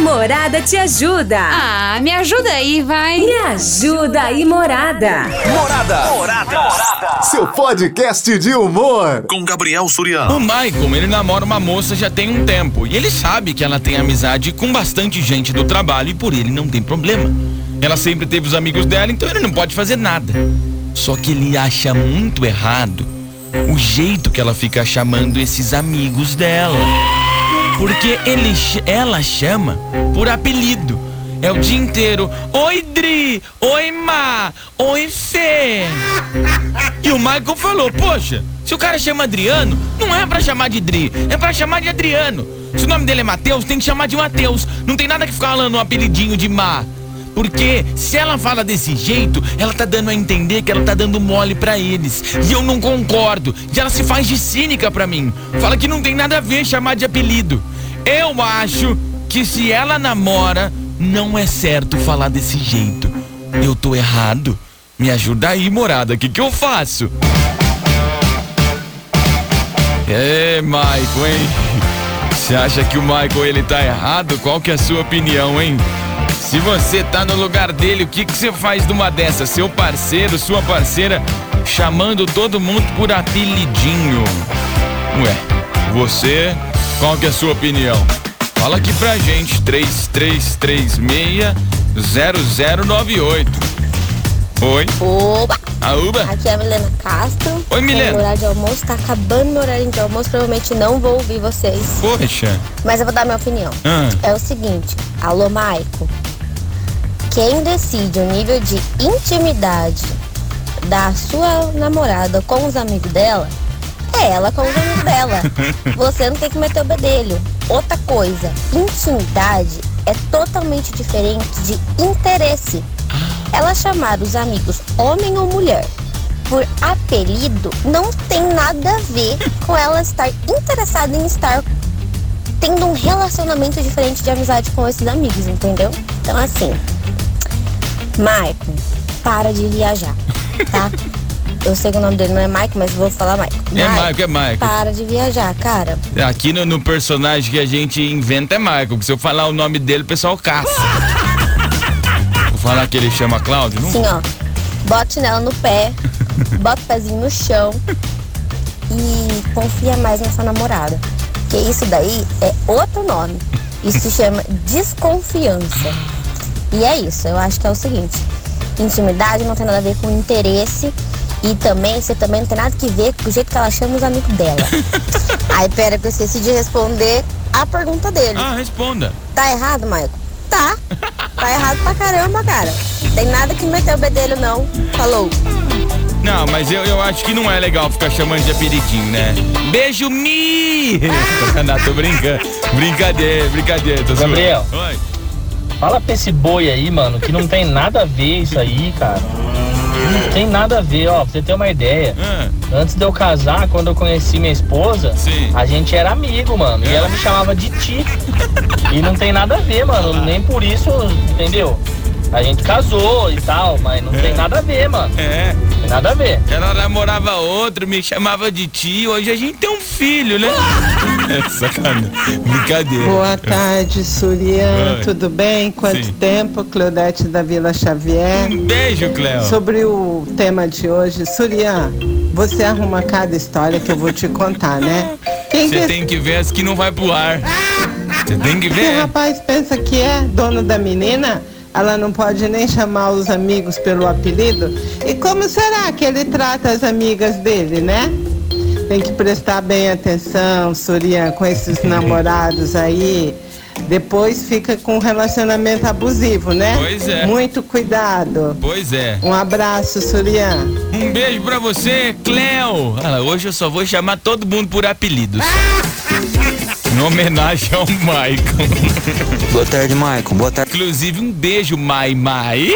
Morada te ajuda. Ah, me ajuda aí, vai. Me ajuda aí, Morada. Morada. Morada. Seu podcast de humor. Com Gabriel Suriano. O Michael, ele namora uma moça já tem um tempo. E ele sabe que ela tem amizade com bastante gente do trabalho e por ele não tem problema. Ela sempre teve os amigos dela, então ele não pode fazer nada. Só que ele acha muito errado o jeito que ela fica chamando esses amigos dela. Porque ele, ela chama por apelido. É o dia inteiro. Oi, Dri! Oi, Ma! Oi, Fê! E o Michael falou: Poxa, se o cara chama Adriano, não é pra chamar de Dri, é pra chamar de Adriano. Se o nome dele é Matheus, tem que chamar de Matheus. Não tem nada que ficar falando um apelidinho de Ma. Porque se ela fala desse jeito, ela tá dando a entender que ela tá dando mole para eles. E eu não concordo. E ela se faz de cínica para mim. Fala que não tem nada a ver chamar de apelido. Eu acho que se ela namora, não é certo falar desse jeito. Eu tô errado. Me ajuda aí, morada. O que, que eu faço? É, Michael, hein? Você acha que o Michael ele tá errado? Qual que é a sua opinião, hein? Se você tá no lugar dele, o que, que você faz numa dessa? Seu parceiro, sua parceira, chamando todo mundo por apelidinho. Ué, você, qual que é a sua opinião? Fala aqui pra gente, 3336-0098. Oi. Oba! Aúba. Aqui é a Milena Castro. Oi, Milena. Meu horário de almoço tá acabando meu horário de almoço, provavelmente não vou ouvir vocês. Poxa. Mas eu vou dar minha opinião. Ah. É o seguinte, alô Maico. Quem decide o nível de intimidade da sua namorada com os amigos dela é ela com os amigos dela. Você não tem que meter o bedelho. Outra coisa, intimidade é totalmente diferente de interesse. Ela chamar os amigos homem ou mulher por apelido não tem nada a ver com ela estar interessada em estar tendo um relacionamento diferente de amizade com esses amigos, entendeu? Então assim, Maicon, para de viajar, tá? Eu sei que o nome dele não é Maicon, mas vou falar Maicon. É Michael, é Michael. Para de viajar, cara. Aqui no, no personagem que a gente inventa é Michael, porque se eu falar o nome dele, o pessoal caça. Vou falar que ele chama Cláudio? Não? Assim, ó. Bote nela no pé, bota o pezinho no chão e confia mais na sua namorada. Porque isso daí é outro nome. Isso se chama desconfiança. E é isso, eu acho que é o seguinte. Intimidade não tem nada a ver com interesse e também, você também não tem nada que ver com o jeito que ela chama os amigos dela. Aí, pera, que eu esqueci de responder a pergunta dele. Ah, responda. Tá errado, Maicon? Tá. Tá errado pra caramba, cara. Tem nada que meter o bedelho, não. Falou. Não, mas eu, eu acho que não é legal ficar chamando de apelidinho, né? Beijo, Mi! não, tô brincando. Brincadeira, brincadeira. Tô. Gabriel. Oi. Fala pra esse boi aí, mano, que não tem nada a ver isso aí, cara. Não tem nada a ver, ó, pra você ter uma ideia. Ah, Antes de eu casar, quando eu conheci minha esposa, Sim. a gente era amigo, mano. E ela me chamava de ti. E não tem nada a ver, mano. Nem por isso, entendeu? A gente casou e tal, mas não tem nada a ver, mano. é. Nada a ver. Ela namorava outro, me chamava de tio. Hoje a gente tem um filho, né? É sacanagem. Brincadeira. Boa tarde, Surian. Oi. Tudo bem? Quanto Sim. tempo? Claudete da Vila Xavier. Um beijo, Cléo. Sobre o tema de hoje, Surian, você arruma cada história que eu vou te contar, né? Quem Você que tem que ver as que não vai pro ar. Você tem que ver. rapaz pensa que é dono da menina? Ela não pode nem chamar os amigos pelo apelido? E como será que ele trata as amigas dele, né? Tem que prestar bem atenção, Surian, com esses namorados aí. Depois fica com um relacionamento abusivo, né? Pois é. Muito cuidado. Pois é. Um abraço, Surian. Um beijo pra você, Cleo. Ah, hoje eu só vou chamar todo mundo por apelidos. Em homenagem ao Maicon. Boa tarde, Maicon. Boa tarde, Inclusive, um beijo, Mai Mai.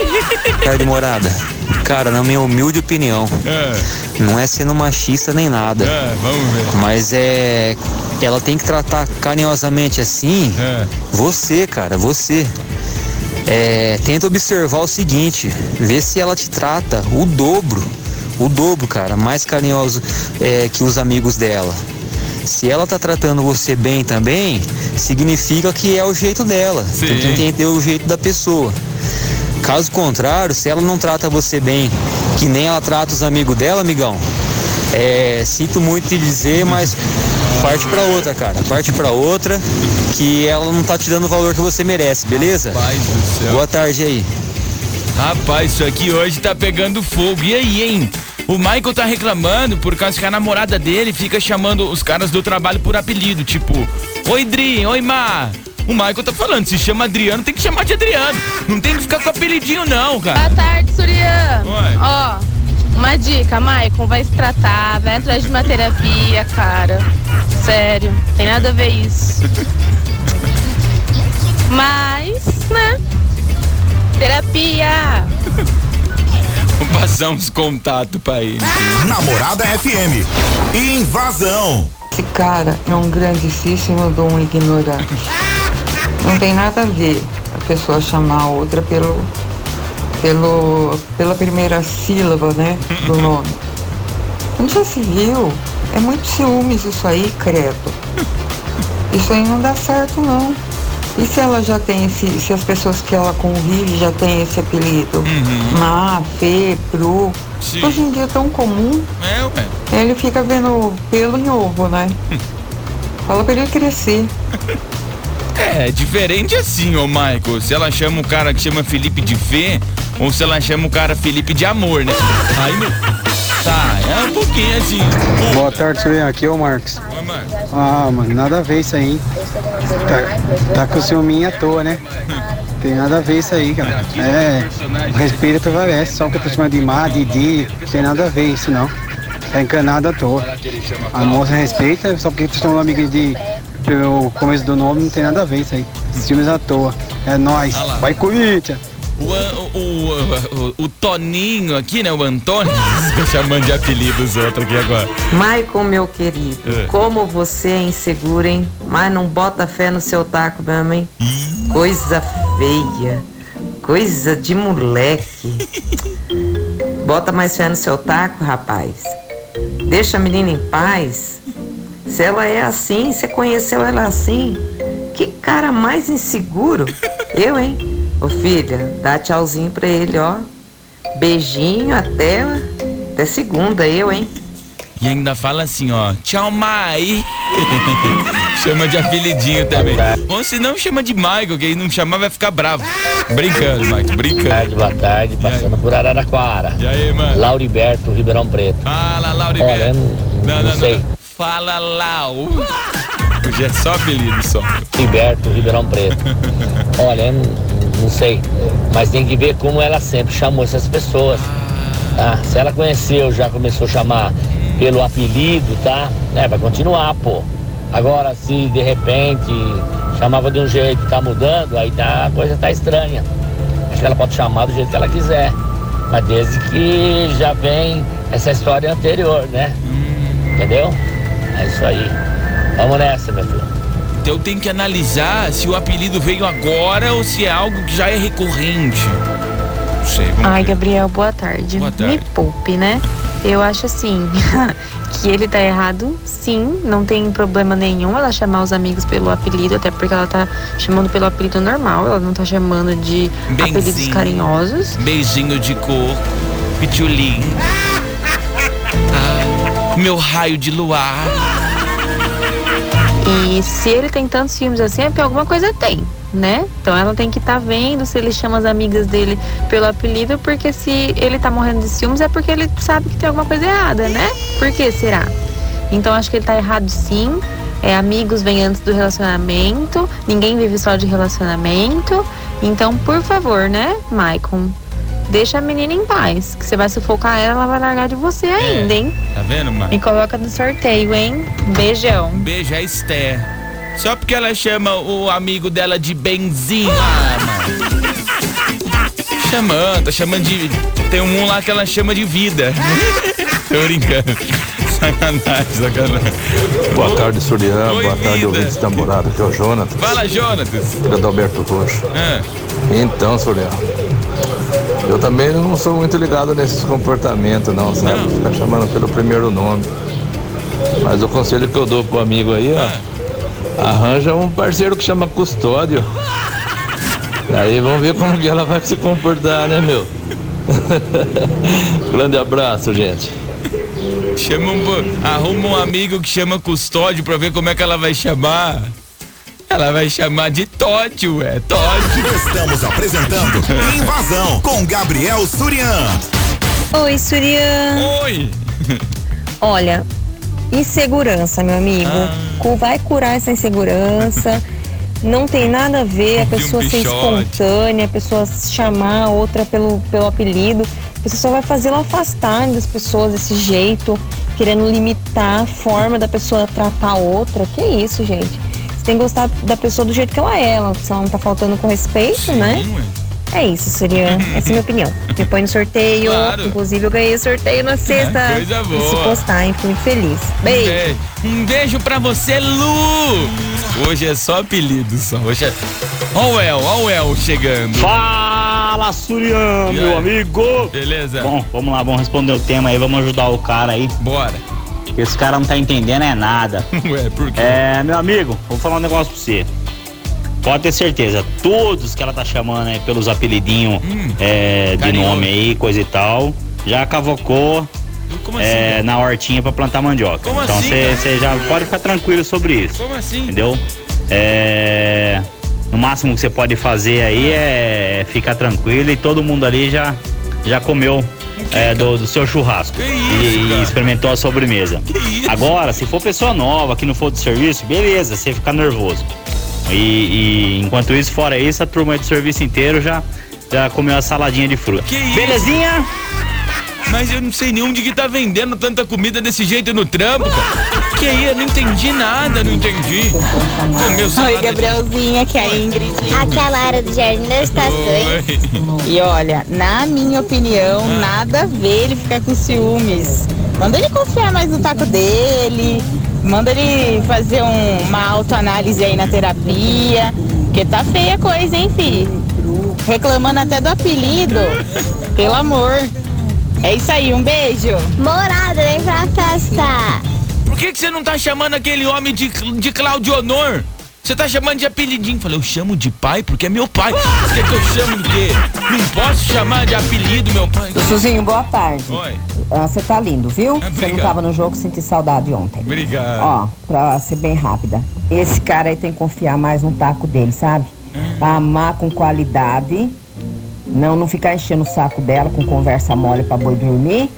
tarde, morada. Cara, na minha humilde opinião, Ah, não é sendo machista nem nada, ah, vamos ver. mas é. Ela tem que tratar carinhosamente assim. Ah, Você, cara, você. É, tenta observar o seguinte, vê se ela te trata o dobro, o dobro, cara, mais carinhoso é, que os amigos dela. Se ela tá tratando você bem também, significa que é o jeito dela. Sim. Tem que entender o jeito da pessoa. Caso contrário, se ela não trata você bem, que nem ela trata os amigos dela, amigão, é, sinto muito te dizer, mas parte pra outra, cara. Parte pra outra, que ela não tá te dando o valor que você merece, beleza? Rapaz do céu. Boa tarde aí. Rapaz, isso aqui hoje tá pegando fogo. E aí, hein? O Michael tá reclamando por causa que a namorada dele fica chamando os caras do trabalho por apelido, tipo, Oi Dri, oi Mar. O Michael tá falando, se chama Adriano, tem que chamar de Adriano. Não tem que ficar com apelidinho, não, cara. Boa tarde, Surian. Oi. Ó, uma dica, Maicon, vai se tratar, vai atrás de uma terapia, cara. Sério, tem nada a ver isso. Mas, né? Terapia. Passar uns contatos pra ele. Namorada FM. Invasão. Esse cara é um grandíssimo de um ignorante. Não tem nada a ver a pessoa chamar a outra pelo, pelo, pela primeira sílaba, né, do nome. Onde já se viu? É muito ciúmes isso aí, credo. Isso aí não dá certo, não. E se ela já tem esse, se as pessoas que ela convive já têm esse apelido? Má, Fê, Bru. Sim. Hoje em dia é tão comum. É, ué. Ele fica vendo pelo em ovo, né? Fala pra ele crescer. É, diferente assim, ô Michael. Se ela chama o cara que chama Felipe de Fê, ou se ela chama o cara Felipe de Amor, né? Aí. Tá, é um pouquinho assim. Boa tarde, Surian. Aqui é o Marcos. Ah, mano, nada a ver isso aí. Tá, tá com ciúminho à toa, né? Tem nada a ver isso aí, cara. É, o respeito prevalece, só que eu tô chamando de Má, Didi, não tem nada a ver isso não. Tá encanado à toa. A moça respeita, só porque tu estão amigo de pelo começo do nome, não tem nada a ver isso aí. Ciúmes à toa. É nóis. Lá. Vai Corinthians! O, o, o, o, Toninho aqui, né? O Antônio. Tô chamando de apelido os outros aqui agora. Maicon, meu querido, É. como você é inseguro, hein? Mas não bota fé no seu taco mesmo, hein? Coisa feia. Coisa de moleque. Bota mais fé no seu taco, rapaz. Deixa a menina em paz. Se ela é assim, você conheceu ela assim, que cara mais inseguro. Eu, hein? Ô filha, dá tchauzinho pra ele, ó. Beijinho até, até segunda, eu, hein? E ainda fala assim, ó. Tchau, Mai. chama de apelidinho também. Ou se não, chama de Michael, que aí não chamar vai ficar bravo. Brincando, Michael, brincando. tarde, boa tarde, passando por Araraquara. E aí, mano? Lauriberto, Ribeirão Preto. Fala, Olha, Lauriberto. não, não sei. Fala, Lau. Hoje é só apelido, só. Ribeirão Preto. Olha, eu não, sei. Mas tem que ver como ela sempre chamou essas pessoas. Tá? Se ela conheceu, já começou a chamar pelo apelido, tá? É, vai continuar, pô. Agora, se de repente chamava de um jeito e tá mudando, aí tá, a coisa tá estranha. Acho que ela pode chamar do jeito que ela quiser. Mas desde que já vem essa história anterior, né? Entendeu? É isso aí. Vamos nessa, meu filho. Então eu tenho que analisar se o apelido veio agora ou se é algo que já é recorrente. Não sei, Ai, ver. Gabriel, boa tarde. Boa tarde. Me poupe, né? Eu acho assim que ele tá errado, sim, não tem problema nenhum ela chamar os amigos pelo apelido, até porque ela tá chamando pelo apelido normal, ela não tá chamando de apelidos Benzinho. carinhosos. Beijinho de cor, pitulim. Ah, meu raio de luar. E se ele tem tantos filmes assim, é porque alguma coisa tem, né? Então ela tem que estar vendo se ele chama as amigas dele pelo apelido, porque se ele tá morrendo de ciúmes é porque ele sabe que tem alguma coisa errada, né? Por que será? Então acho que ele tá errado sim. É, amigos vêm antes do relacionamento, ninguém vive só de relacionamento. Então, por favor, né, Maicon? Deixa a menina em paz, que você vai sufocar ela, ela vai largar de você ainda, hein? Tá vendo, mano? Me coloca no sorteio, hein? Beijão. Um beijo a Esther. Só porque ela chama o amigo dela de Benzinho. Ah, mano. Chamando, tá chamando de. Tem um lá que ela chama de vida. Tô brincando. Sacanagem, sacanagem. Boa tarde, Surian. Oi, Boa tarde, vida. ouvintes da morada. Aqui é o Jonatas, Fala, Jonatas. filho do Alberto Roxo. Ah, Então, Surian, eu também não sou muito ligado nesses comportamentos, não, sabe? Ficar chamando pelo primeiro nome. Mas o conselho que eu dou pro amigo aí, ó. Arranja um parceiro que chama custódio. Aí vamos ver como que ela vai se comportar, né, meu? Grande abraço, gente. Chama um, arruma um amigo que chama custódio pra ver como é que ela vai chamar. Ela vai chamar de Totti, ué, Totti. Estamos apresentando Invasão com Gabriel Surian. Oi, Surian. Oi. Olha, insegurança, meu amigo. Cu- Vai curar essa insegurança. Não tem nada a ver a pessoa ser pichote. espontânea, a pessoa chamar a outra pelo, pelo apelido. Você só vai fazer ela afastar das pessoas desse jeito, querendo limitar a forma da pessoa tratar a outra. Que isso, gente? Tem que gostar da pessoa do jeito que ela é. Ela só não tá faltando com respeito, né? É isso, Surian. Essa é a minha opinião. Me põe no sorteio. Claro. Inclusive, eu ganhei o sorteio na sexta. coisa E se boa. postar, hein? Fico muito feliz. Beijo. Beijo. Um beijo pra você, Lu. Hoje é só apelido, só. Hoje é... Ó o El, ó o El chegando. Fala, Surian, meu amigo! Beleza? Bom, vamos lá, vamos responder o tema aí, vamos ajudar o cara aí. Bora. Esse cara não tá entendendo é nada. Ué, por quê? É, meu amigo, vou falar um negócio pra você. Pode ter certeza, todos que ela tá chamando aí pelos apelidinhos é, de nome aí, coisa e tal, já cavocou é, assim? na hortinha pra plantar mandioca. Como então assim, você já pode ficar tranquilo sobre isso. Como assim? Entendeu? É, no máximo que você pode fazer aí é ficar tranquilo e todo mundo ali já, já comeu é, do, do seu churrasco e, e experimentou a sobremesa. Agora, se for pessoa nova que não for do serviço, beleza, você fica nervoso. E, e enquanto isso, fora isso, a turma do serviço inteiro já, já comeu a saladinha de fruta. Que isso? Mas eu não sei nem onde que tá vendendo tanta comida desse jeito no trampo, cara. Que aí, eu não entendi nada, não entendi. Comeu Oi, Gabrielzinha, aqui é a Ingrid. Aqui é a Lara do Jardim das Estações. E olha, na minha opinião, nada a ver ele ficar com ciúmes. Manda ele confiar mais no taco dele, manda ele fazer um- uma autoanálise aí na terapia, porque tá feia a coisa, hein, fi? Reclamando até do apelido. Pelo amor. É isso aí, um beijo. Morada, vem pra festa. Por que, que você não tá chamando aquele homem de, de Claudio Honor? Você tá chamando de apelidinho. Falei, eu chamo de pai porque é meu pai. Você quer que eu chame de quê? Não posso chamar de apelido meu pai. Suzinho, boa tarde. Oi. Ah, Você tá lindo, viu? Você não tava no jogo, senti saudade ontem. Obrigado. Ó, pra ser bem rápida. Esse cara aí tem que confiar mais no taco dele, sabe? Amar com qualidade. Não, não ficar enchendo o saco dela com conversa mole pra boi dormir.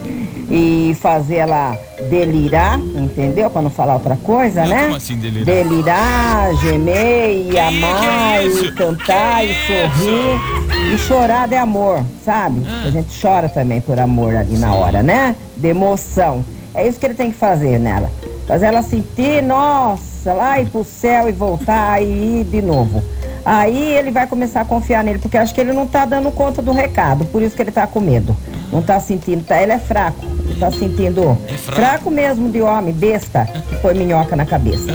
E fazer ela delirar, entendeu? Pra não falar outra coisa, né? Como assim delirar? Delirar, gemer e amar, e cantar, e sorrir. E chorar de amor, sabe? A gente chora também por amor ali na hora, né? De emoção. É isso que ele tem que fazer nela. Fazer ela sentir, nossa, lá ir pro céu e voltar e ir de novo. Aí ele vai começar a confiar nele, porque acho que ele não tá dando conta do recado, por isso que ele tá com medo. Não tá sentindo, tá, ele é fraco. Tá sentindo fraco mesmo de homem, besta, que põe minhoca na cabeça.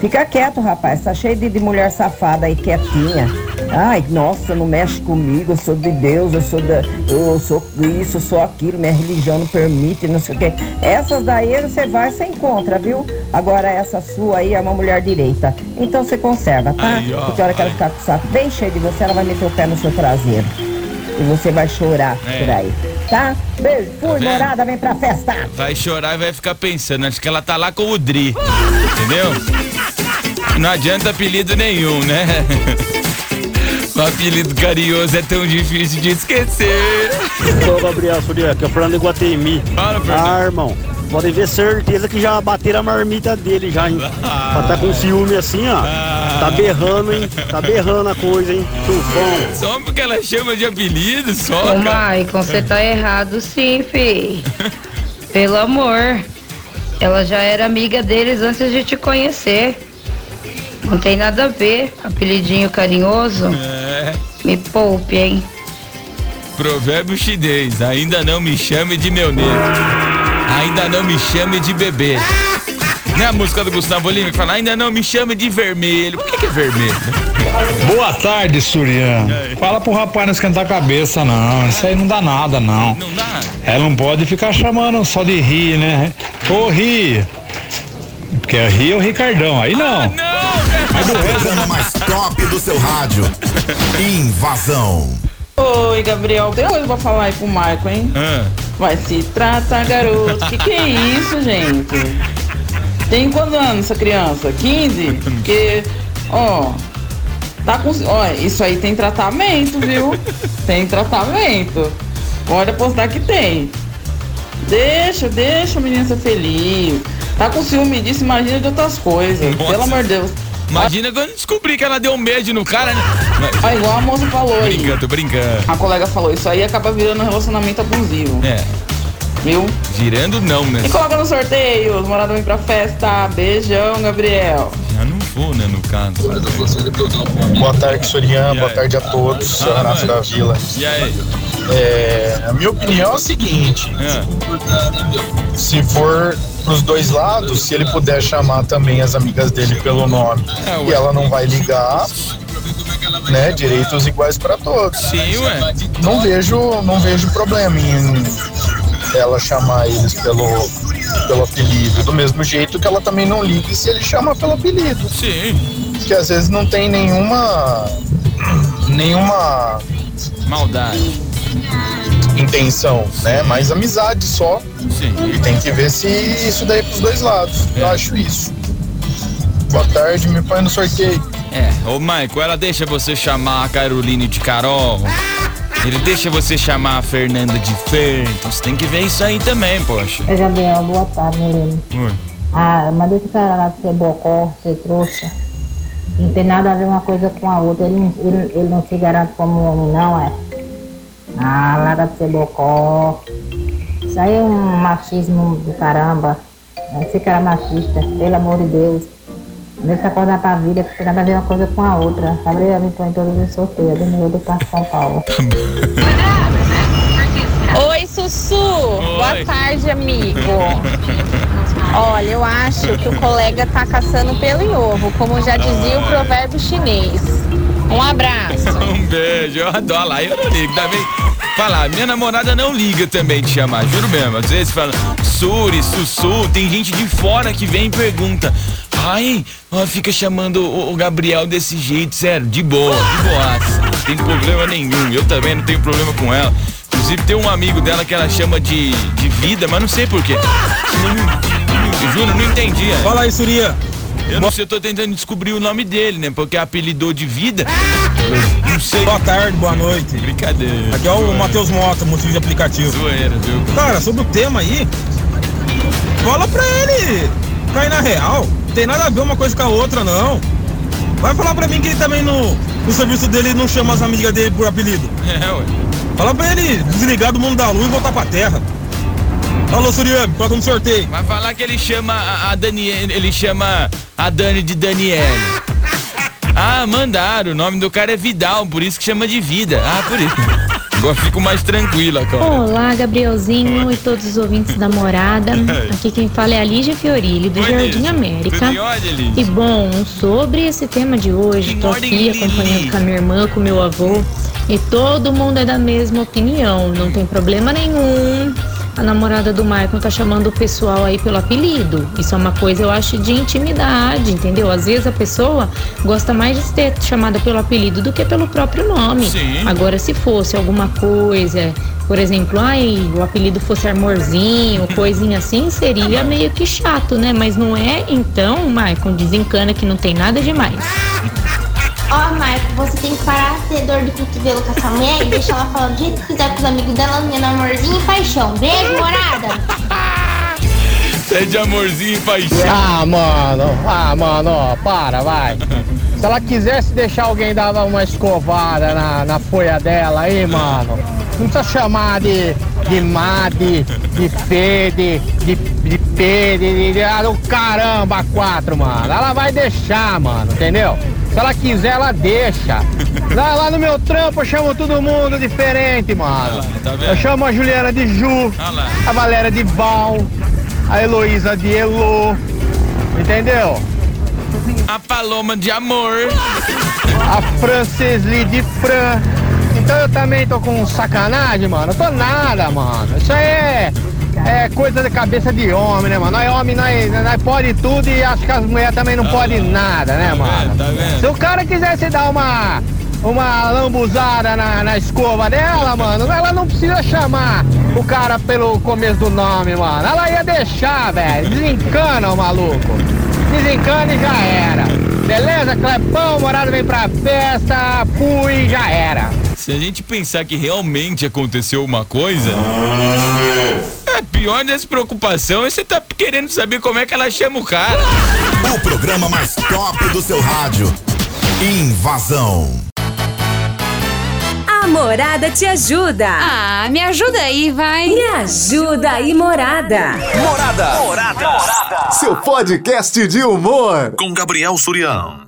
Fica quieto, rapaz. Tá cheio de, de mulher safada aí, quietinha. Ai, nossa, não mexe comigo. Eu sou de Deus, eu sou da. Eu sou isso, eu sou aquilo. Minha religião não permite, não sei o quê. Essas daí você vai, você encontra, viu? Agora essa sua aí é uma mulher direita. Então você conserva, tá? Aí, ó, Porque a hora que ela ficar com o saco bem cheio de você, ela vai meter o pé no seu traseiro. E você vai chorar É. por aí. Tá? Beijo, fui, vendo? morada, vem pra festa. Vai chorar e vai ficar pensando. Acho que ela tá lá com o Dri. Entendeu? Não adianta apelido nenhum, né? O apelido carinhoso é tão difícil de esquecer. Ô, Gabriel é o Fernando Iguatemi. Fala, Fernando. Ah, irmão, podem ver certeza que já bateram a marmita dele já, hein? Pra tá com ciúme assim, ó. Tá berrando, hein? Tá berrando a coisa, hein? Tufão. Só porque ela chama de apelido, só, Ô. Maicon, você tá errado sim, fi. Pelo amor. Ela já era amiga deles antes de te conhecer. Não tem nada a ver. Apelidinho carinhoso. É. Me poupe, hein? Provérbio chinês. Ainda não me chame de meu negro. Ainda não me chame de bebê. Não é a música do Gustavo Lima que fala, ainda não me chame de vermelho. Por que, que é vermelho? Boa tarde, Surian. Fala pro rapaz não esquentar a cabeça, não. Isso aí não dá nada, não. Não dá. Ela não pode ficar chamando só de rir, né? Ô, ri. Porque ri é o Ricardão, aí não. O programa mais top do seu rádio. Invasão. Oi, Gabriel. Tem coisa pra falar aí pro Marco, hein? Vai se tratar, garoto. Que que é isso, gente? Tem quantos anos essa criança? 15? Porque, ó, tá com. Ó, isso aí tem tratamento, viu? Tem tratamento. Pode apostar que tem. Deixa, deixa a menina ser feliz. Tá com ciúme disso, imagina de outras coisas. Nossa. Pelo amor de Deus. Imagina quando descobrir que ela deu um beijo no cara, né? Ah, igual a moça falou aí. Brincando, brincando. A colega falou, isso aí acaba virando um relacionamento abusivo. É. Viu? Girando não, né? E coloca no sorteio, os moradores vêm pra festa. Beijão, Gabriel. Já não vou, né, no caso. Boa tarde, Sorian. Boa tarde a todos. Sou Renato da Vila. E aí? É, a minha opinião é a seguinte: se for pros dois lados, se ele puder chamar também as amigas dele pelo nome É, e ela não vai ligar, né? Direitos iguais para todos. Sim, ué. Não vejo, não vejo problema em ela chamar eles pelo pelo apelido, do mesmo jeito que ela também não ligue se ele chama pelo apelido. Sim. Que às vezes não tem nenhuma nenhuma Maldade. intenção, né? Mais amizade só. Sim. E tem que ver se isso daí é pros dois lados. Eu acho isso. Boa tarde, me põe no sorteio. É, ô Maico, ela deixa você chamar a Caroline de Carol. Ele deixa você chamar a Fernanda de Fer. Então você tem que ver isso aí também, poxa. Oi, Gabriel, boa tarde, Helena. Oi. Ah, mandei esse cara lá ser bocó, ser trouxa. Não tem nada a ver uma coisa com a outra. Ele, não- ele, ele não se garante como homem, não, é? Ah, larga de ser bocó. Isso aí é um machismo do caramba. Esse cara é machista, pelo amor de Deus. Deixa acordar pra vida, porque tem nada a ver uma coisa com a outra. Gabriel, me põe todos os sorteios. Daniel do Parque São Paulo. Oi, Sussu. Boa tarde, amigo. Olha, eu acho que o colega tá caçando pelo em ovo, como já dizia o provérbio chinês. Um abraço. Um beijo, eu adoro lá, eu não ligo também. Falar, minha namorada não liga também de chamar, juro mesmo. Às vezes fala Suri, Sussu, tem gente de fora que vem e pergunta. Ai, fica chamando o, o Gabriel desse jeito, sério, de boa, de boaça. Não tem problema nenhum, eu também não tenho problema com ela. Inclusive tem um amigo dela que ela chama de, de vida, mas não sei porquê. Juro, não entendi. Fala aí, Suria. Eu não sei, eu tô tentando descobrir o nome dele, né? Porque apelidou de vida. Não sei. Boa tarde, boa noite. Brincadeira. Aqui é o Matheus Mota, motivo de aplicativo. Zoeira, viu? Cara, sobre o tema aí, fala pra ele cair na real. Não tem nada a ver uma coisa com a outra, não. Vai falar pra mim que ele também no, no serviço dele não chama as amigas dele por apelido. É, ué. Fala pra ele desligar do mundo da luz e voltar pra terra. Alô, Suriano, coloca no sorteio. Vai falar que ele chama a, a Daniel, ele chama a Dani de Daniele. Ah, mandaram, o nome do cara é Vidal, por isso que chama de vida. Ah, por isso. Agora fico mais tranquila, cara. Olá, Gabrielzinho e todos os ouvintes da morada. Aqui quem fala é a Lígia Fiorilli, do Oi, Jardim Lígia. América. Lígia? E bom, sobre esse tema de hoje, tô aqui acompanhando com a minha irmã, com o meu avô, e todo mundo é da mesma opinião, não tem problema nenhum. A namorada do Maicon tá chamando o pessoal aí pelo apelido. Isso é uma coisa, eu acho, de intimidade, entendeu? Às vezes a pessoa gosta mais de ser chamada pelo apelido do que pelo próprio nome. Sim. Agora, se fosse alguma coisa, por exemplo, ai, o apelido fosse amorzinho, coisinha assim, seria meio que chato, né? Mas não é, então, Maicon, desencana que não tem nada demais. Ó, Marco, você tem que parar de ter dor de cotovelo com essa mulher e deixar ela falar do jeito que quiser com os amigos dela, minha amorzinho e paixão. Beijo, morada! É de amorzinho e paixão. Ah, mano, ah, mano, ó, para, vai. Se ela quisesse deixar alguém dar uma escovada na, na folha dela aí, mano, não precisa chamar de, de Made, de Fede, de, de Pede, de, de ah, do caramba, quatro, mano. Ela vai deixar, mano, entendeu? Se ela quiser, ela deixa. Lá, lá no meu trampo eu chamo todo mundo diferente, mano. tá vendo? Eu chamo a Juliana de Ju, Ah a Valéria de Val, a Heloísa de Elo, entendeu? A Paloma de amor. A Francesli de Fran. Então eu também tô com sacanagem, mano. Eu tô nada, mano. Isso aí é, é coisa da cabeça de homem, né, mano? Nós homem, nós, nós pode tudo e acho que as mulheres também não podem nada, né, mano? Se o cara quisesse dar uma, uma lambuzada na, na escova dela, mano, ela não precisa chamar o cara pelo começo do nome, mano. Ela ia deixar, velho. Desencana o maluco. Desencana e já era. Beleza, Clepão, morado vem pra festa, fui, já era. Se a gente pensar que realmente aconteceu uma coisa. É pior dessa preocupação é você tá querendo saber como é que ela chama o cara. O programa mais top do seu rádio. Invasão. A Morada te ajuda. Ah, me ajuda aí, vai. Me ajuda aí, Morada. Morada. Seu podcast de humor. Com Gabriel Surião.